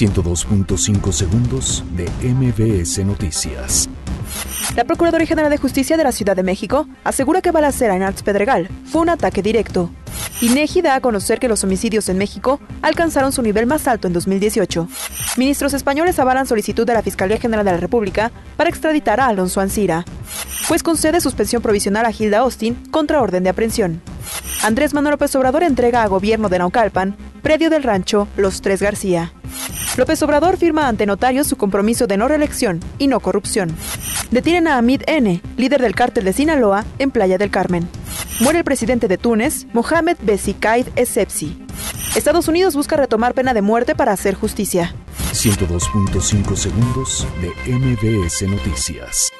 102.5 segundos de MBS Noticias. La Procuraduría General de Justicia de la Ciudad de México asegura que balacera en Arts Pedregal fue un ataque directo. INEGI da a conocer que los homicidios en México alcanzaron su nivel más alto en 2018. Ministros españoles avalan solicitud de la Fiscalía General de la República para extraditar a Alonso Ancira, pues concede suspensión provisional a Hilda Austin contra orden de aprehensión. Andrés Manuel López Obrador entrega a gobierno de Naucalpan predio del rancho Los Tres García. López Obrador firma ante notarios su compromiso de no reelección y no corrupción. Detienen a Hamid N., líder del cártel de Sinaloa, en Playa del Carmen. Muere el presidente de Túnez, Mohamed Besikaid Essebsi. Estados Unidos busca retomar pena de muerte para hacer justicia. 102.5 segundos de MBS Noticias.